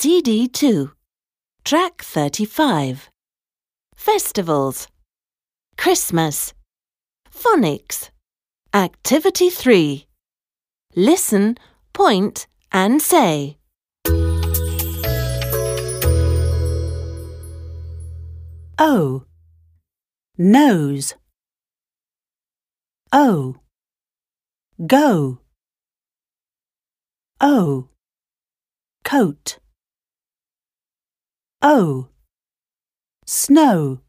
CD2. Track 35. Festivals. Christmas. Phonics. Activity 3. Listen, point, and say. O nose O go O coat O snow